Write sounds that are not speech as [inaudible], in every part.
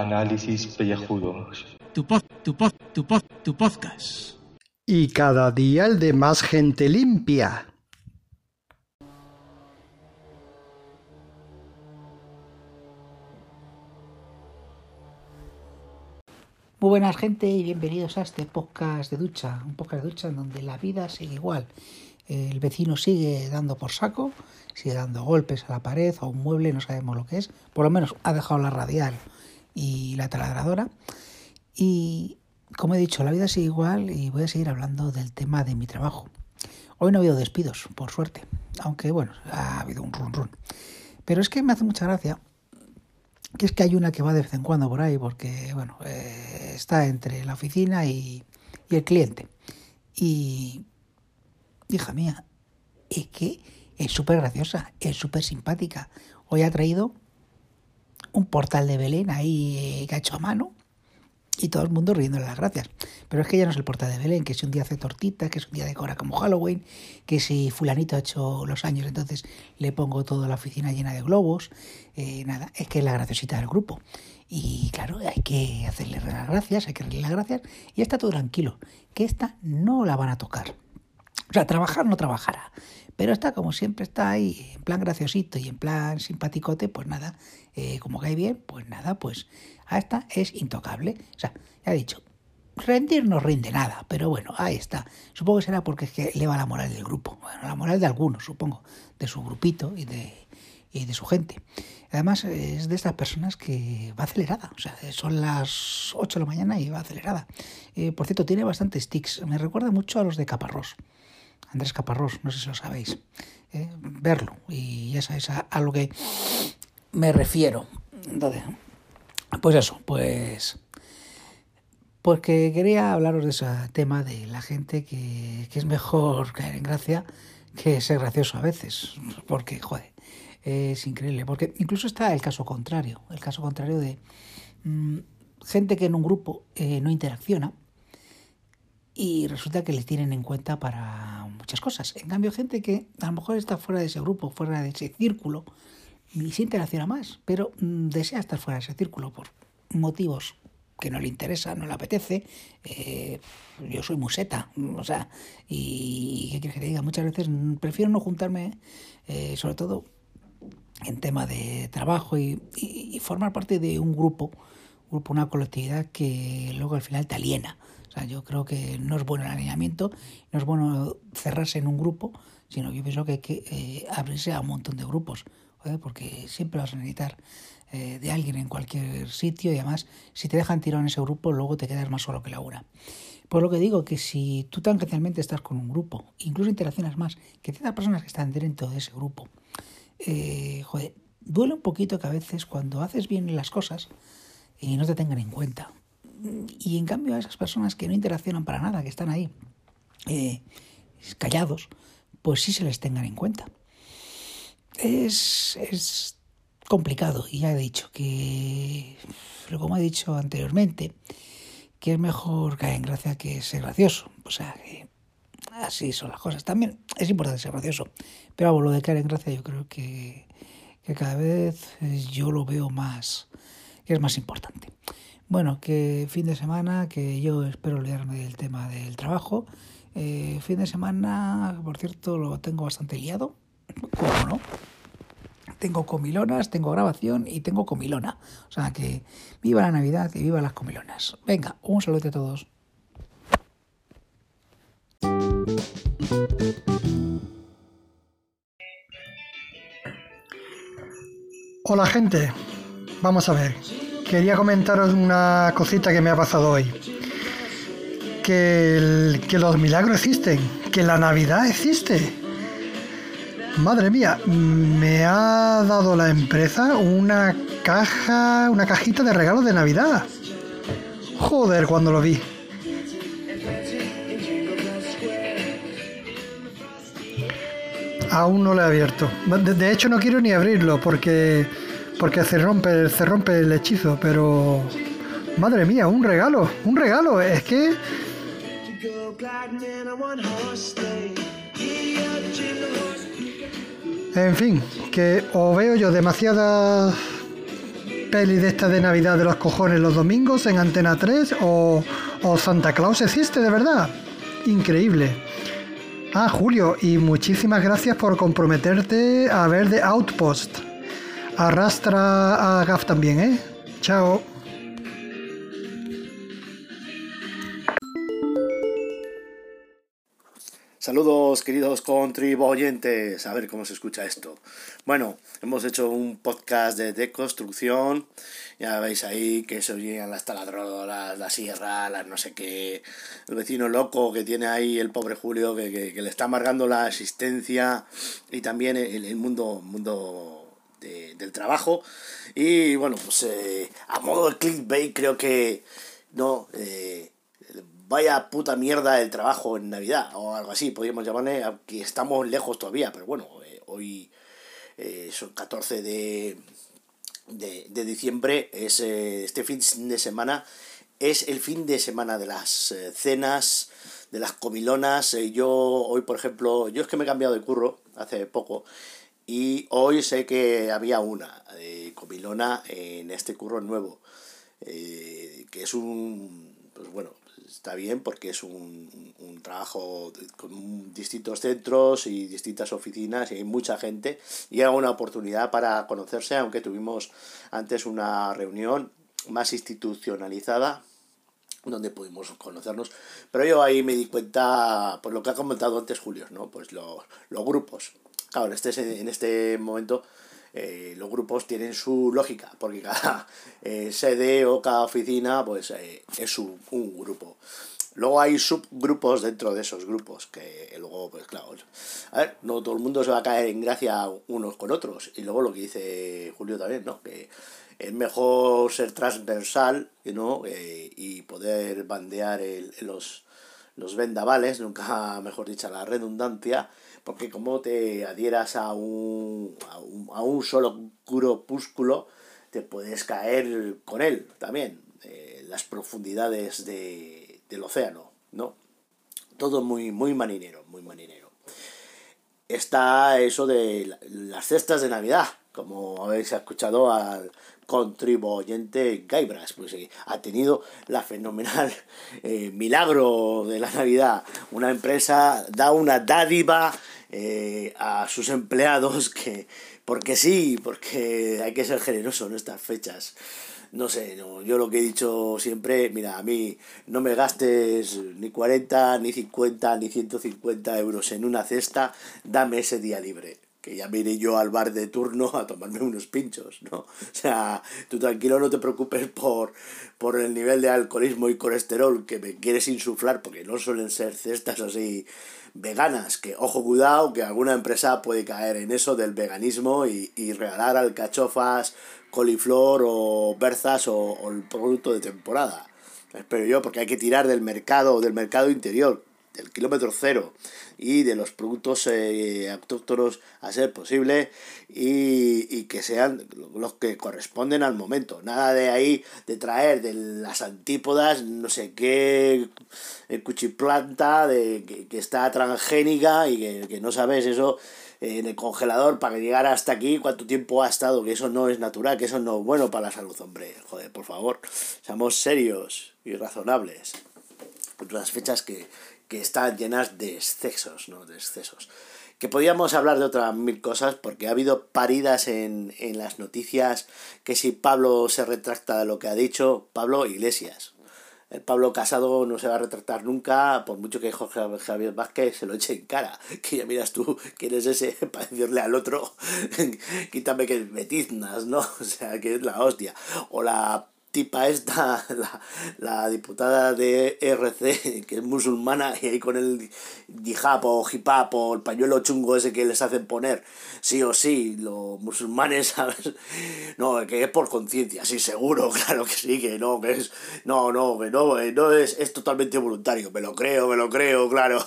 Análisis pellejudos. Tu pod, tu pod, tu pod, tu podcast. Y cada día el de más gente limpia. Muy buenas gente y bienvenidos a este podcast de ducha, un podcast de ducha en donde la vida sigue igual. El vecino sigue dando por saco, sigue dando golpes a la pared o a un mueble, no sabemos lo que es. Por lo menos ha dejado la radial y la taladradora. Y como he dicho, la vida sigue igual y voy a seguir hablando del tema de mi trabajo. Hoy no ha habido despidos, por suerte, aunque bueno, ha habido un run run. Pero es que me hace mucha gracia que es que hay una que va de vez en cuando por ahí, porque bueno, eh, está entre la oficina y, y el cliente. Y, hija mía, es que es súper graciosa, es súper simpática. Hoy ha traído un portal de Belén ahí eh, que ha hecho a mano y todo el mundo riéndole las gracias. Pero es que ya no es el portal de Belén, que si un día hace tortitas, que es un día decora como Halloween, que si fulanito ha hecho los años, entonces le pongo toda la oficina llena de globos. Eh, nada, es que es la graciosita del grupo. Y claro, hay que hacerle las gracias, hay que darle las gracias y está todo tranquilo, que esta no la van a tocar. O sea, trabajar no trabajará. Pero está como siempre, está ahí en plan graciosito y en plan simpaticote, pues nada, eh, como cae bien, pues nada, pues a esta es intocable. O sea, ya he dicho, rendir no rinde nada, pero bueno, ahí está. Supongo que será porque es que eleva la moral del grupo, bueno, la moral de algunos, supongo, de su grupito y de, y de su gente. Además, es de estas personas que va acelerada, o sea, son las 8 de la mañana y va acelerada. Eh, por cierto, tiene bastantes tics, me recuerda mucho a los de Caparrós. Andrés Caparrós, no sé si lo sabéis, eh, verlo. Y ya sabéis a, lo que me refiero. Entonces, pues eso, pues porque quería hablaros de ese tema de la gente que, que es mejor [laughs] caer en gracia que ser gracioso a veces, porque, joder, es increíble, porque incluso está el caso contrario, el caso contrario de mmm, gente que en un grupo eh, no interacciona, y resulta que les tienen en cuenta para muchas cosas. En cambio, gente que a lo mejor está fuera de ese grupo, fuera de ese círculo, y se interacciona más, pero mm, desea estar fuera de ese círculo por motivos que no le interesa, no le apetece. Eh, yo soy museta, o sea, y ¿qué quieres que te diga? Muchas veces prefiero no juntarme, eh, sobre todo en tema de trabajo y, y, y formar parte de un grupo, grupo, una colectividad que luego al final te aliena. O sea, yo creo que no es bueno el alineamiento, no es bueno cerrarse en un grupo, sino yo pienso que hay que eh, abrirse a un montón de grupos, porque siempre vas a necesitar eh, de alguien en cualquier sitio y además si te dejan tirado en ese grupo luego te quedas más solo que la una. Por lo que digo que si tú tangencialmente estás con un grupo, incluso interaccionas más que ciertas personas que están dentro de ese grupo, eh, joder, duele un poquito que a veces cuando haces bien las cosas y no te tengan en cuenta y en cambio a esas personas que no interaccionan para nada, que están ahí eh, callados, pues sí se les tengan en cuenta. Es, es complicado y ya he dicho que, como he dicho anteriormente, que es mejor caer en gracia que ser gracioso. O sea, que así son las cosas. También es importante ser gracioso, pero lo de caer en gracia yo creo que, que cada vez yo lo veo más, que es más importante. Bueno, que fin de semana, que yo espero olvidarme del tema del trabajo. Eh, fin de semana, por cierto, lo tengo bastante liado. ¿Cómo no? Tengo comilonas, tengo grabación y tengo comilona. O sea que viva la Navidad y viva las comilonas. Venga, un saludo a todos. Hola gente, vamos a ver quería comentaros una cosita que me ha pasado hoy. Que, los milagros existen, que la Navidad existe. Madre mía, me ha dado la empresa una caja, una cajita de regalos de Navidad. Joder, cuando lo vi. Aún no lo he abierto. De hecho, no quiero ni abrirlo porque porque se rompe, se rompe el hechizo, pero madre mía, un regalo, un regalo, es que en fin, que o veo yo demasiadas peli de esta de Navidad de los cojones los domingos en Antena 3 o, o Santa Claus existe de verdad. Increíble. Ah, Julio, y muchísimas gracias por comprometerte a ver The Outpost. Arrastra a Gaf también, ¿eh? Chao. Saludos queridos contribuyentes, a ver cómo se escucha esto. Bueno, hemos hecho un podcast de deconstrucción, ya veis ahí que se oían las taladroras, la sierra, las no sé qué, el vecino loco que tiene ahí el pobre Julio que, le está amargando la existencia y también el, mundo, mundo del trabajo. Y bueno, pues eh, a modo de clickbait creo que no... Eh, vaya puta mierda el trabajo en Navidad o algo así, podríamos llamarle, aunque estamos lejos todavía, pero bueno, eh, hoy son 14 de, de, diciembre, es este fin de semana, es el fin de semana de las cenas, de las comilonas. yo hoy, por ejemplo, yo es que me he cambiado de curro hace poco y hoy sé que había una comilona en este curro nuevo, que es un, pues bueno, está bien porque es un, un trabajo con distintos centros y distintas oficinas y hay mucha gente y hay una oportunidad para conocerse, aunque tuvimos antes una reunión más institucionalizada donde pudimos conocernos. Pero yo ahí me di cuenta, por lo que ha comentado antes Julio, ¿no? Pues los, los grupos. Claro, en este, en este momento eh, los grupos tienen su lógica, porque cada [laughs] eh, sede o cada oficina pues eh, es un, grupo. Luego hay subgrupos dentro de esos grupos, que luego, pues claro, a ver, no todo el mundo se va a caer en gracia unos con otros. Y luego lo que dice Julio también, ¿no? Que es mejor ser transversal ¿no? y poder bandear el, los, los vendavales, nunca [laughs] mejor dicha la redundancia, porque como te adhieras a un, a un, a un solo grupúsculo, te puedes caer con él también, en las profundidades de, del océano, ¿no? Todo muy, muy marinero, muy marinero. Está eso de las cestas de Navidad, como habéis escuchado al contribuyente Gaibras, pues eh, ha tenido la fenomenal [laughs] eh, milagro de la Navidad. Una empresa da una dádiva eh, a sus empleados [laughs] que, porque sí, porque hay que ser generoso en estas fechas. No sé, no, yo lo que he dicho siempre, mira, a mí no me gastes ni 40, ni 50, ni 150 euros en una cesta, dame ese día libre que ya me yo al bar de turno a tomarme unos pinchos, ¿no? O sea, tú tranquilo, no te preocupes por, por el nivel de alcoholismo y colesterol que me quieres insuflar, porque no suelen ser cestas así veganas, que ojo cuidado, que alguna empresa puede caer en eso del veganismo y, y regalar alcachofas, coliflor o berzas o, o el producto de temporada. Espero yo, porque hay que tirar del mercado, del mercado interior, del kilómetro cero y de los productos eh, autóctonos a ser posible y, que sean los que corresponden al momento. Nada de ahí de traer de las antípodas no sé qué eh, cuchiplanta de, que, está transgénica y que, que no sabes eso en el congelador para que llegara hasta aquí, cuánto tiempo ha estado, que eso no es natural, que eso no es bueno para la salud, hombre. Joder, por favor, seamos serios y razonables. Otras fechas que, que están llenas de excesos, ¿no? De excesos. Que podíamos hablar de otras mil cosas, porque ha habido paridas en, en las noticias que si Pablo se retracta de lo que ha dicho, Pablo Iglesias. El Pablo Casado no se va a retractar nunca, por mucho que Jorge Javier Vázquez se lo eche en cara. [laughs] Que ya miras tú quién es ese [laughs] para decirle al otro, [laughs] quítame que me ¿no? O sea, que es la hostia. O la tipa esta, [laughs] la, la, diputada de RC, que es musulmana, y ahí con el hijab o hipap o el pañuelo chungo ese que les hacen poner, sí o sí, los musulmanes, [laughs] ¿sabes? No, que es por conciencia, sí, seguro, [laughs] claro que sí, que no, que es, no, no, que no, no es, es totalmente voluntario, me lo creo, me lo creo, claro,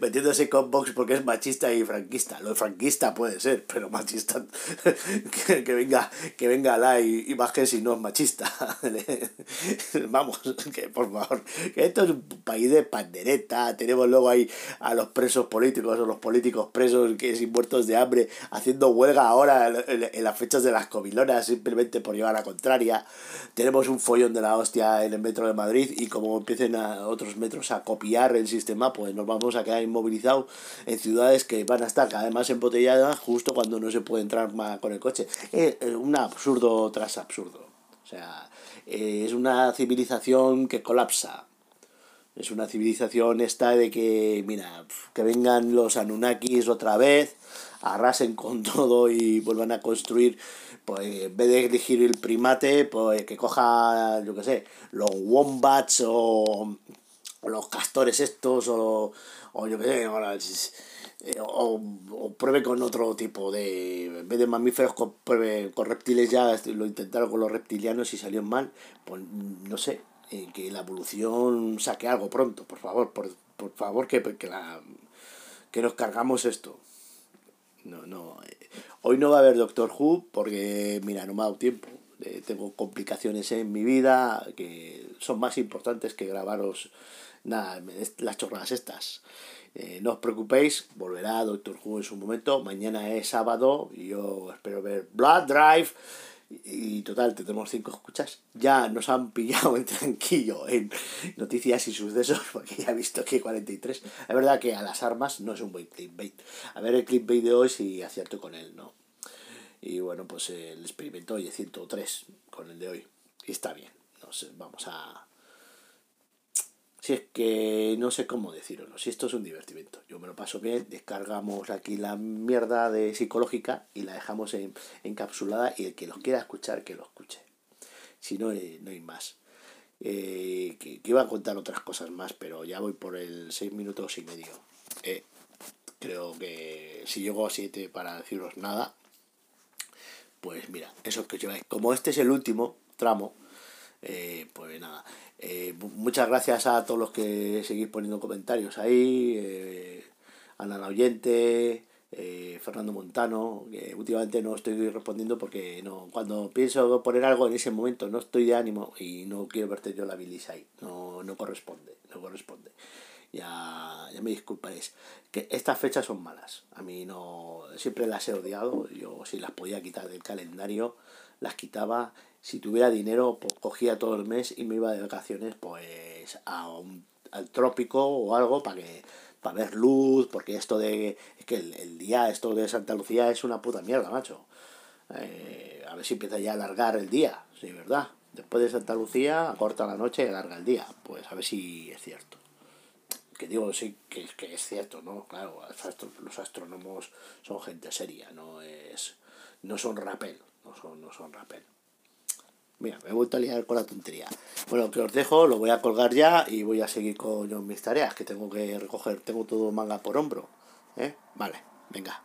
metiéndose con Vox porque es machista y franquista, lo de franquista puede ser, pero machista, que, venga, que venga la y, y baje si no es machista. [laughs] Vamos, que por favor, que esto es un país de pandereta. Tenemos luego ahí a los presos políticos o los políticos presos que sin muertos de hambre haciendo huelga ahora en, las fechas de las comilonas simplemente por llevar la contraria. Tenemos un follón de la hostia en el metro de Madrid y como empiecen a otros metros a copiar el sistema, pues nos vamos a quedar inmovilizados en ciudades que van a estar cada vez más embotelladas justo cuando no se puede entrar más con el coche. Es un absurdo tras absurdo. O sea, es una civilización que colapsa. Es una civilización esta de que, mira, que vengan los Anunnakis otra vez, arrasen con [laughs] todo y vuelvan a construir, pues en vez de elegir el primate, pues que coja, yo qué sé, los wombats o, los castores estos o, o yo qué sé, eh, o, o, pruebe con otro tipo de. En vez de mamíferos, pruebe con reptiles ya. Lo intentaron con los reptilianos y salió mal. Pues no sé, eh, que la evolución saque algo pronto, por favor, por, por favor, que, que, la, que nos cargamos esto. No, no. Eh, hoy no va a haber Doctor Who porque, mira, no me ha dado tiempo. tengo complicaciones en mi vida que son más importantes que grabaros nada, las chorradas estas. Eh, no os preocupéis, volverá Doctor Who en su momento. Mañana es sábado y yo espero ver Blood Drive. Y, total, tenemos cinco escuchas. Ya nos han pillado en tranquillo en noticias y sucesos, porque ya he visto que 43. Es verdad que a las armas no es un buen clickbait. A ver el clickbait de hoy si acierto con él, ¿no? Y bueno, pues el experimento hoy es 103 con el de hoy. Y está bien. No sé, vamos a, si es que no sé cómo decirlo, si esto es un divertimento. Yo me lo paso bien, descargamos aquí la mierda de psicológica y la dejamos en, encapsulada y el que los quiera escuchar, que lo escuche. Si no, eh, no hay más. Eh, que, iba a contar otras cosas más, pero ya voy por el 6 minutos y medio. Eh, creo que si llego a 7 para deciros nada, pues mira, eso que lleváis. Como este es el último tramo, pues nada. Eh, muchas gracias a todos los que seguís poniendo comentarios ahí. Eh, Ana la Oyente, eh, Fernando Montano, que últimamente no estoy respondiendo porque no cuando pienso poner algo en ese momento no estoy de ánimo y no quiero verte yo la bilis ahí. No, no corresponde, no corresponde. Ya, ya me disculparéis. Que estas fechas son malas. A mí no. Siempre las he odiado. Yo si las podía quitar del calendario, las quitaba si tuviera dinero, cogía todo el mes y me iba de vacaciones pues a un, al trópico o algo para que para ver luz, porque esto de es que el, día, esto de Santa Lucía es una puta mierda, macho. Eh, a ver si empieza ya a alargar el día, sí, ¿verdad? Después de Santa Lucía, corta la noche y alarga el día. Pues a ver si es cierto. Que digo, sí, que, que es cierto, ¿no? Claro, los astrónomos son gente seria, no es no son rapel, no son, no son rapel. Mira, me he vuelto a liar con la tontería. Bueno, que os dejo, lo voy a colgar ya y voy a seguir con mis tareas, que tengo que recoger, tengo todo manga por hombro. ¿Eh? Vale, venga.